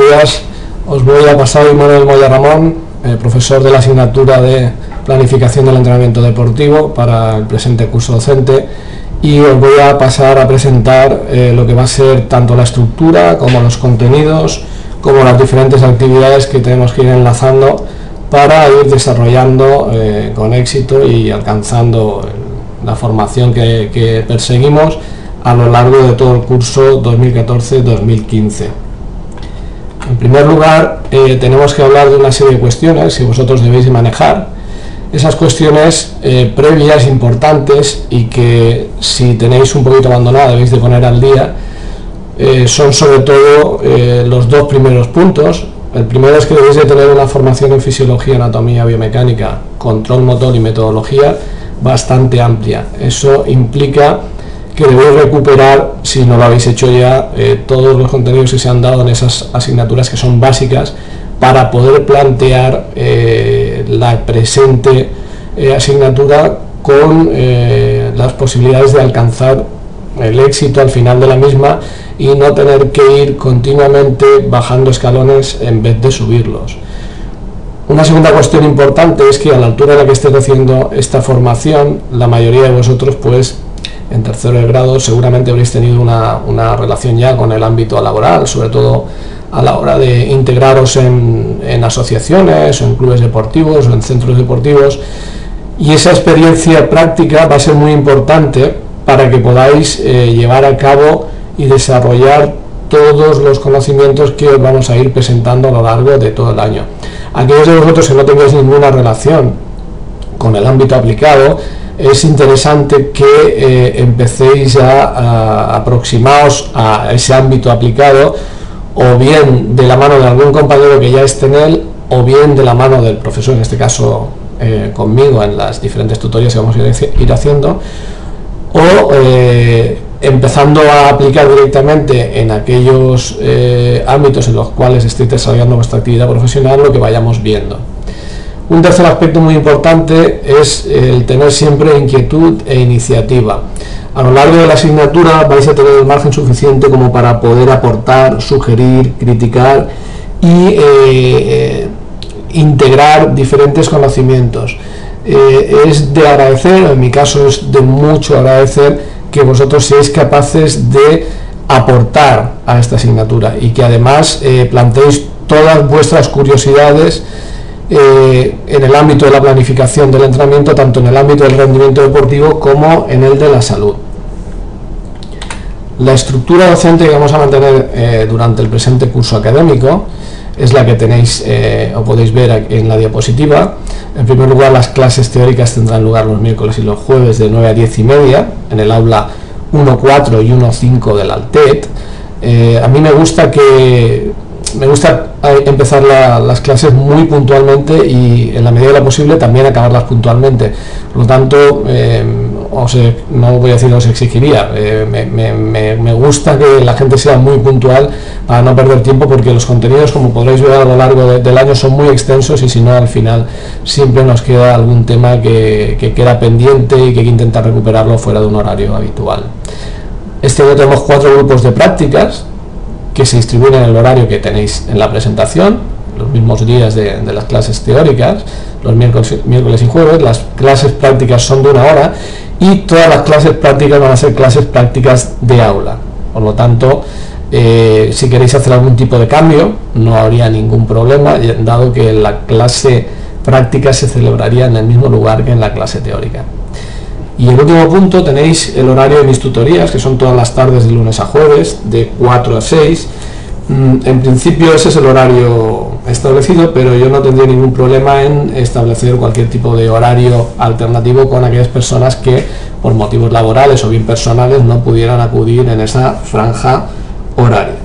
días. Os voy a pasar hoy Manuel Moya Ramón, eh, profesor de la asignatura de Planificación del Entrenamiento Deportivo para el presente curso docente y os voy a pasar a presentar eh, lo que va a ser tanto la estructura como los contenidos como las diferentes actividades que tenemos que ir enlazando para ir desarrollando eh, con éxito y alcanzando la formación que perseguimos a lo largo de todo el curso 2014-2015. En primer lugar, eh, tenemos que hablar de una serie de cuestiones que vosotros debéis manejar. Esas cuestiones eh, previas, importantes y que si tenéis un poquito abandonada debéis de poner al día, eh, son sobre todo los dos primeros puntos. El primero es que debéis de tener una formación en fisiología, anatomía, biomecánica, control motor y metodología bastante amplia. Eso implica que debéis recuperar, si no lo habéis hecho ya, eh, todos los contenidos que se han dado en esas asignaturas que son básicas para poder plantear eh, la presente eh, asignatura con las posibilidades de alcanzar el éxito al final de la misma y no tener que ir continuamente bajando escalones en vez de subirlos. Una segunda cuestión importante es que a la altura en la que estés haciendo esta formación, la mayoría de vosotros pues en tercero grado seguramente habréis tenido una, relación ya con el ámbito laboral, sobre todo a la hora de integraros en, asociaciones o en clubes deportivos o en centros deportivos y esa experiencia práctica va a ser muy importante para que podáis eh, llevar a cabo y desarrollar todos los conocimientos que os vamos a ir presentando a lo largo de todo el año. Aquellos de vosotros que no tengáis ninguna relación con el ámbito aplicado, es interesante que eh, empecéis a, aproximaros a ese ámbito aplicado o bien de la mano de algún compañero que ya esté en él o bien de la mano del profesor, en este caso eh, conmigo en las diferentes tutorías que vamos a ir haciendo o eh, empezando a aplicar directamente en aquellos ámbitos en los cuales estéis desarrollando vuestra actividad profesional lo que vayamos viendo. Un tercer aspecto muy importante es el tener siempre inquietud e iniciativa. A lo largo de la asignatura vais a tener el margen suficiente como para poder aportar, sugerir, criticar y eh, eh, integrar diferentes conocimientos. Eh, es de agradecer, en mi caso es de mucho agradecer que vosotros seáis capaces de aportar a esta asignatura y que además planteéis todas vuestras curiosidades eh, en el ámbito de la planificación del entrenamiento, tanto en el ámbito del rendimiento deportivo como en el de la salud. La estructura docente que vamos a mantener eh, durante el presente curso académico es la que tenéis eh, o podéis ver en la diapositiva. En primer lugar, las clases teóricas tendrán lugar los miércoles y los jueves de 9 a 10 y media en el aula 1.4 y 1.5 del Altet. a mí me gusta que me gusta eh, empezar las clases muy puntualmente y en la medida de lo posible también acabarlas puntualmente. Por lo tanto, eh, no voy a decir os exigiría, eh, me, gusta que la gente sea muy puntual para no perder tiempo porque los contenidos, como podréis ver a lo largo del año, son muy extensos y si no, al final siempre nos queda algún tema que, que queda pendiente y que hay que intentar recuperarlo fuera de un horario habitual. Este año tenemos cuatro grupos de prácticas, que se distribuyen en el horario que tenéis en la presentación, los mismos días de, las clases teóricas, los miércoles, y jueves, las clases prácticas son de una hora y todas las clases prácticas van a ser clases prácticas de aula. Por lo tanto, eh, si queréis hacer algún tipo de cambio, no habría ningún problema, dado que la clase práctica se celebraría en el mismo lugar que en la clase teórica. Y el último punto tenéis el horario de mis tutorías, que son todas las tardes de lunes a jueves, de 4 a 6. Mm, en principio ese es el horario establecido, pero yo no tendría ningún problema en establecer cualquier tipo de horario alternativo con aquellas personas que por motivos laborales o bien personales no pudieran acudir en esa franja horaria.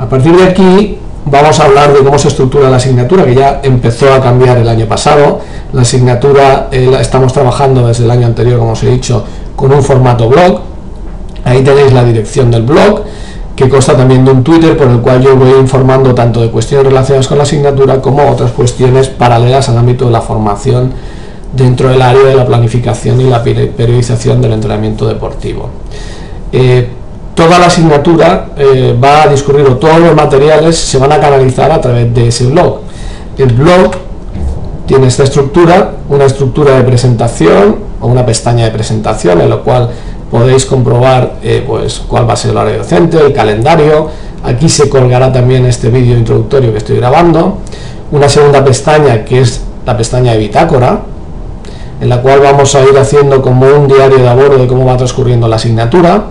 A partir de aquí vamos a hablar de cómo se estructura la asignatura, que ya empezó a cambiar el año pasado. La asignatura eh, la estamos trabajando desde el año anterior, como os he dicho, con un formato blog. Ahí tenéis la dirección del blog, que consta también de un Twitter por el cual yo voy informando tanto de cuestiones relacionadas con la asignatura como otras cuestiones paralelas al ámbito de la formación dentro del área de la planificación y la periodización del entrenamiento deportivo. Eh, toda la asignatura eh, va a discurrir o todos los materiales se van a canalizar a través de ese blog. El blog tiene esta estructura, una estructura de presentación o una pestaña de presentación en la cual podéis comprobar eh, pues, cuál va a ser el horario docente, el calendario, aquí se colgará también este vídeo introductorio que estoy grabando, una segunda pestaña que es la pestaña de bitácora, en la cual vamos a ir haciendo como un diario de abordo de cómo va transcurriendo la asignatura,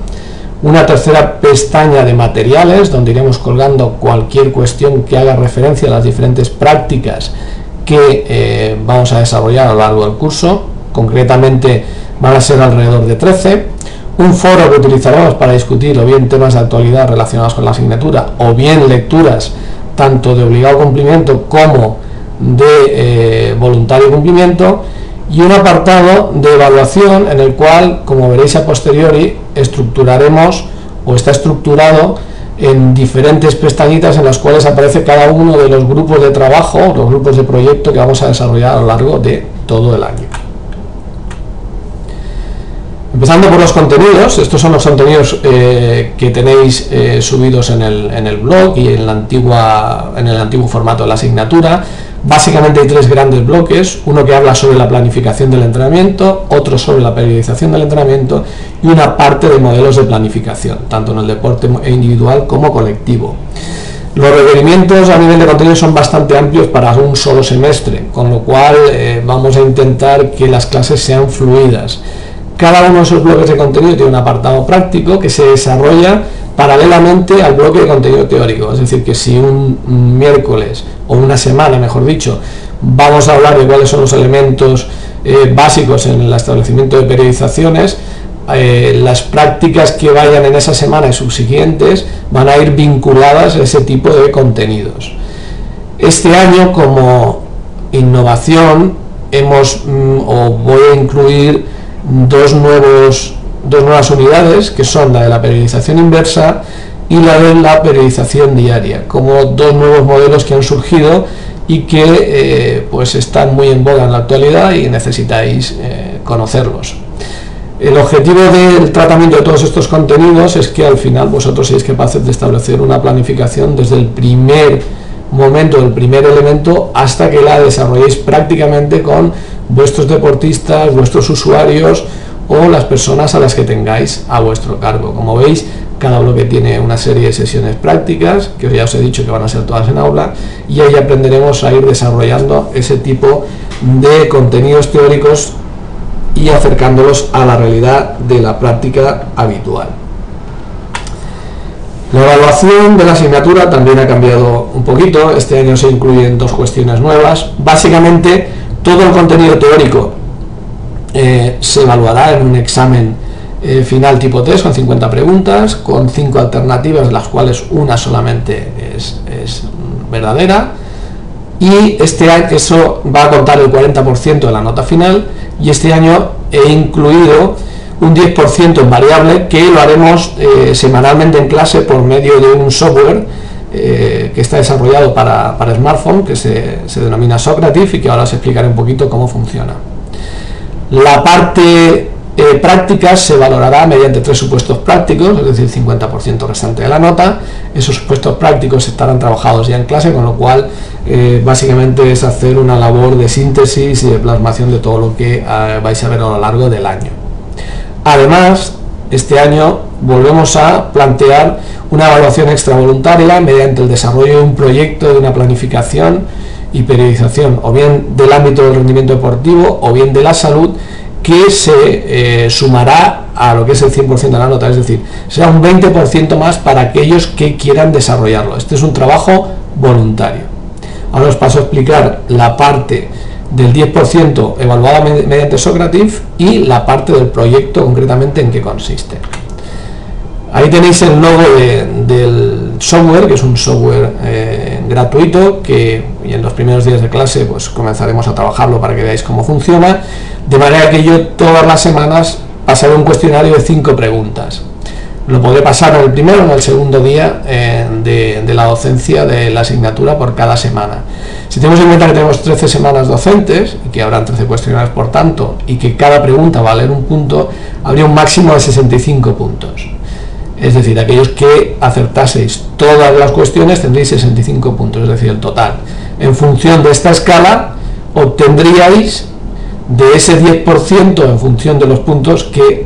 una tercera pestaña de materiales, donde iremos colgando cualquier cuestión que haga referencia a las diferentes prácticas que eh, vamos a desarrollar a lo largo del curso, concretamente van a ser alrededor de 13, un foro que utilizaremos para discutir o bien temas de actualidad relacionados con la asignatura o bien lecturas tanto de obligado cumplimiento como de eh, voluntario cumplimiento y un apartado de evaluación en el cual, como veréis a posteriori, estructuraremos o está estructurado en diferentes pestañitas en las cuales aparece cada uno de los grupos de trabajo, los grupos de proyecto que vamos a desarrollar a lo largo de todo el año. Empezando por los contenidos, estos son los contenidos eh, que tenéis eh, subidos en el, en el, blog y en, la antigua, en el antiguo formato de la asignatura. Básicamente hay tres grandes bloques, uno que habla sobre la planificación del entrenamiento, otro sobre la periodización del entrenamiento y una parte de modelos de planificación, tanto en el deporte individual como colectivo. Los requerimientos a nivel de contenido son bastante amplios para un solo semestre, con lo cual eh, vamos a intentar que las clases sean fluidas. Cada uno de esos bloques de contenido tiene un apartado práctico que se desarrolla paralelamente al bloque de contenido teórico. Es decir, que si un miércoles o una semana, mejor dicho, vamos a hablar de cuáles son los elementos eh, básicos en el establecimiento de periodizaciones, eh, las prácticas que vayan en esa semana y subsiguientes van a ir vinculadas a ese tipo de contenidos. Este año, como innovación, hemos mm, o voy a incluir dos, nuevos, dos nuevas unidades, que son la de la periodización inversa y la de la periodización diaria, como dos nuevos modelos que han surgido y que eh, pues están muy en boga en la actualidad y necesitáis eh, conocerlos. El objetivo del tratamiento de todos estos contenidos es que al final vosotros seáis capaces de establecer una planificación desde el primer momento, el primer elemento, hasta que la desarrolléis prácticamente con vuestros deportistas, vuestros usuarios o las personas a las que tengáis a vuestro cargo. Como veis, cada bloque tiene una serie de sesiones prácticas, que ya os he dicho que van a ser todas en aula, y ahí aprenderemos a ir desarrollando ese tipo de contenidos teóricos y acercándolos a la realidad de la práctica habitual. La evaluación de la asignatura también ha cambiado un poquito, este año se incluyen dos cuestiones nuevas. Básicamente, todo el contenido teórico eh, se evaluará en un examen eh, final tipo test con 50 preguntas, con 5 alternativas, las cuales una solamente es, verdadera. Y este año eso va a contar el 40% de la nota final y este año he incluido un 10% en variable que lo haremos eh, semanalmente en clase por medio de un software que está desarrollado para, para smartphone, que se, se, denomina Socrative y que ahora os explicaré un poquito cómo funciona. La parte eh, práctica se valorará mediante tres supuestos prácticos, es decir, 50% restante de la nota. Esos supuestos prácticos estarán trabajados ya en clase, con lo cual eh, básicamente es hacer una labor de síntesis y de plasmación de todo lo que vais a ver a lo largo del año. Además, este año volvemos a plantear una evaluación extravoluntaria mediante el desarrollo de un proyecto de una planificación y periodización, o bien del ámbito del rendimiento deportivo o bien de la salud, que se eh, sumará a lo que es el 100% de la nota, es decir, será un 20% más para aquellos que quieran desarrollarlo. Este es un trabajo voluntario. Ahora os paso a explicar la parte del 10% evaluada mediante Socrative y la parte del proyecto concretamente en qué consiste. Ahí tenéis el logo del software, que es un software eh, gratuito, que en los primeros días de clase pues comenzaremos a trabajarlo para que veáis cómo funciona, de manera que yo todas las semanas pasaré un cuestionario de cinco preguntas. Lo podré pasar en el primero o en el segundo día eh, de, la docencia de la asignatura por cada semana. Si tenemos en cuenta que tenemos 13 semanas docentes, y que habrán 13 cuestionarios por tanto, y que cada pregunta va valer un punto, habría un máximo de 65 puntos. Es decir, aquellos que acertaseis todas las cuestiones tendréis 65 puntos, es decir, el total. En función de esta escala, obtendríais de ese 10% en función de los puntos que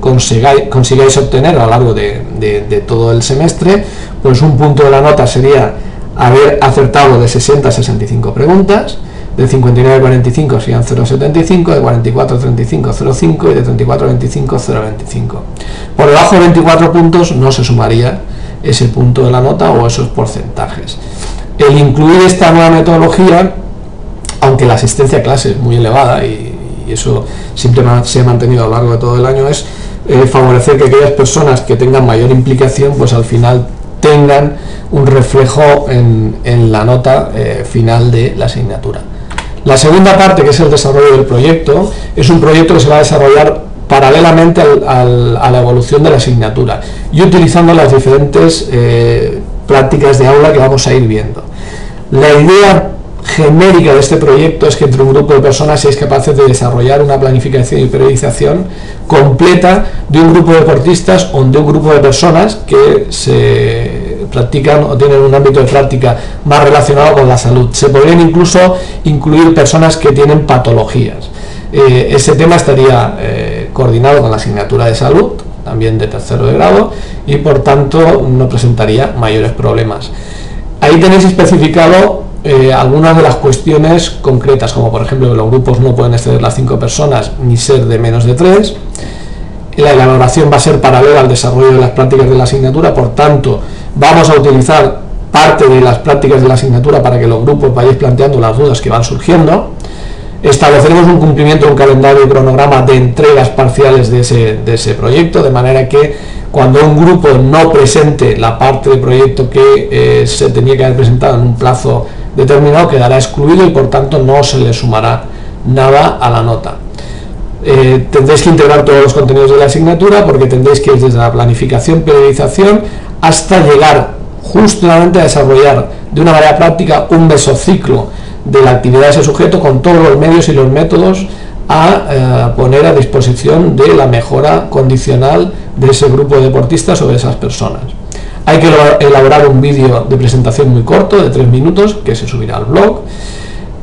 consigáis, obtener a lo largo de, todo el semestre, pues un punto de la nota sería haber acertado de 60 a 65 preguntas, de 59 a 45 serían 0,75, de 44 a 35 0,5 y de 34 a 25 0,25. Por debajo de 24 puntos no se sumaría ese punto de la nota o esos porcentajes. El incluir esta nueva metodología, aunque la asistencia a clase es muy elevada y, eso siempre se ha mantenido a lo largo de todo el año, es eh, favorecer que aquellas personas que tengan mayor implicación, pues al final tengan un reflejo en, la nota eh, final de la asignatura. La segunda parte, que es el desarrollo del proyecto, es un proyecto que se va a desarrollar paralelamente a la evolución de la asignatura y utilizando las diferentes eh, prácticas de aula que vamos a ir viendo. La idea genérica de este proyecto es que entre un grupo de personas seáis capaces de desarrollar una planificación y periodización completa de un grupo de deportistas o de un grupo de personas que se practican o tienen un ámbito de práctica más relacionado con la salud. Se podrían incluso incluir personas que tienen patologías. Eh, ese tema estaría eh, coordinado con la asignatura de salud, también de tercero de grado, y por tanto no presentaría mayores problemas. Ahí tenéis especificado eh, algunas de las cuestiones concretas, como por ejemplo que los grupos no pueden exceder las cinco personas ni ser de menos de tres. La elaboración va a ser paralela al desarrollo de las prácticas de la asignatura, por tanto, vamos a utilizar parte de las prácticas de la asignatura para que los grupos vayáis planteando las dudas que van surgiendo. Estableceremos un cumplimiento, un calendario y cronograma de entregas parciales de ese, de ese proyecto, de manera que cuando un grupo no presente la parte del proyecto que eh, se tenía que haber presentado en un plazo determinado quedará excluido y por tanto no se le sumará nada a la nota. Eh, tendréis que integrar todos los contenidos de la asignatura porque tendréis que ir desde la planificación, periodización hasta llegar justamente a desarrollar de una manera práctica un mesociclo de la actividad de ese sujeto con todos los medios y los métodos a eh, poner a disposición de la mejora condicional de ese grupo de deportistas o de esas personas. Hay que elaborar un vídeo de presentación muy corto, de tres minutos, que se subirá al blog.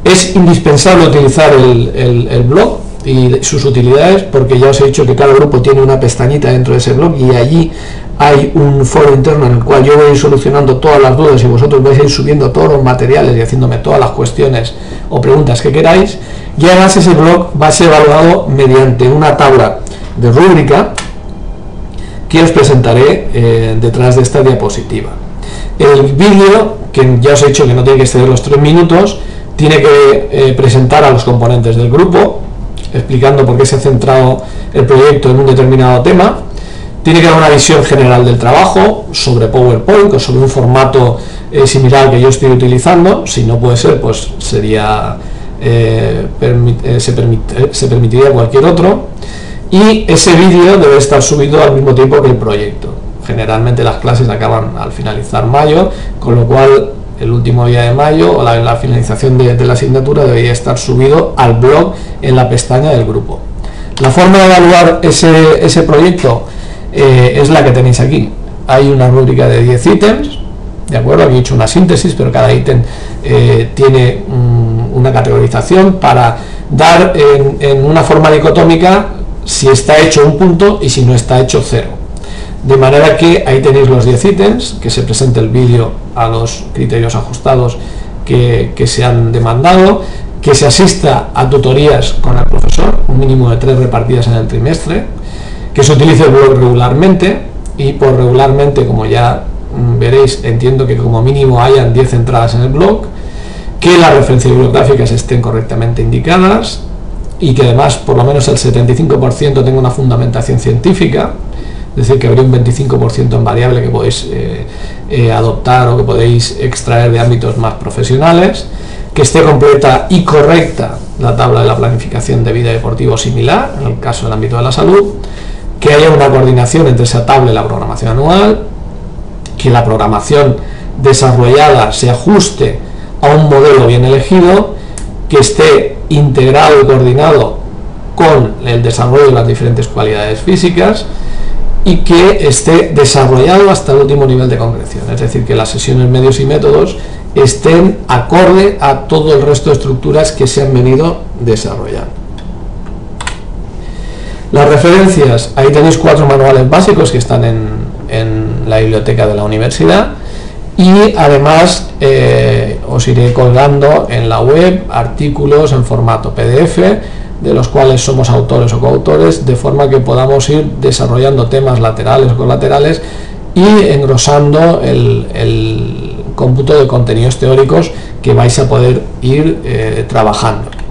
Es indispensable utilizar el, blog y sus utilidades, porque ya os he dicho que cada grupo tiene una pestañita dentro de ese blog y allí hay un foro interno en el cual yo voy a ir solucionando todas las dudas y vosotros vais a ir subiendo todos los materiales y haciéndome todas las cuestiones o preguntas que queráis. Y además ese blog va a ser evaluado mediante una tabla de rúbrica que os presentaré eh, detrás de esta diapositiva. El vídeo, que ya os he dicho que no tiene que exceder los tres minutos, tiene que eh, presentar a los componentes del grupo, explicando por qué se ha centrado el proyecto en un determinado tema, tiene que dar una visión general del trabajo sobre PowerPoint o sobre un formato eh, similar que yo estoy utilizando, si no puede ser, pues sería se, se permitiría cualquier otro y ese vídeo debe estar subido al mismo tiempo que el proyecto. Generalmente las clases acaban al finalizar mayo, con lo cual el último día de mayo o la, finalización de, la asignatura debería estar subido al blog en la pestaña del grupo. La forma de evaluar ese, proyecto eh, es la que tenéis aquí. Hay una rúbrica de 10 ítems, ¿de acuerdo? Aquí he hecho una síntesis, pero cada ítem eh, tiene una categorización para dar en, en una forma dicotómica si está hecho un punto y si no está hecho cero. De manera que ahí tenéis los 10 ítems, que se presente el vídeo a los criterios ajustados que, se han demandado, que se asista a tutorías con el profesor, un mínimo de tres repartidas en el trimestre, que se utilice el blog regularmente y por regularmente, como ya mm, veréis, entiendo que como mínimo hayan 10 entradas en el blog, que las referencias bibliográficas estén correctamente indicadas, y que además por lo menos el 75% tenga una fundamentación científica, es decir, que habría un 25% en variable que podéis eh, eh, adoptar o que podéis extraer de ámbitos más profesionales, que esté completa y correcta la tabla de la planificación de vida deportivo similar, en el caso del ámbito de la salud, que haya una coordinación entre esa tabla y la programación anual, que la programación desarrollada se ajuste a un modelo bien elegido, que esté integrado y coordinado con el desarrollo de las diferentes cualidades físicas, y que esté desarrollado hasta el último nivel de concreción, es decir, que las sesiones medios y métodos estén acorde a todo el resto de estructuras que se han venido desarrollando. Las referencias, ahí tenéis cuatro manuales básicos que están en, la biblioteca de la universidad y además eh, os iré colgando en la web artículos en formato PDF de los cuales somos autores o coautores, de forma que podamos ir desarrollando temas laterales o colaterales y engrosando el, cómputo de contenidos teóricos que vais a poder ir eh, trabajando.